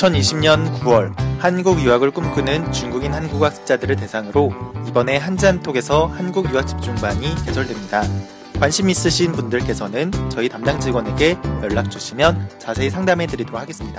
2020년 9월 한국 유학을 꿈꾸는 중국인 한국학습자들을 대상으로 이번에 한잔톡에서 한국 유학 집중반이 개설됩니다. 관심 있으신 분들께서는 저희 담당 직원에게 연락 주시면 자세히 상담해 드리도록 하겠습니다.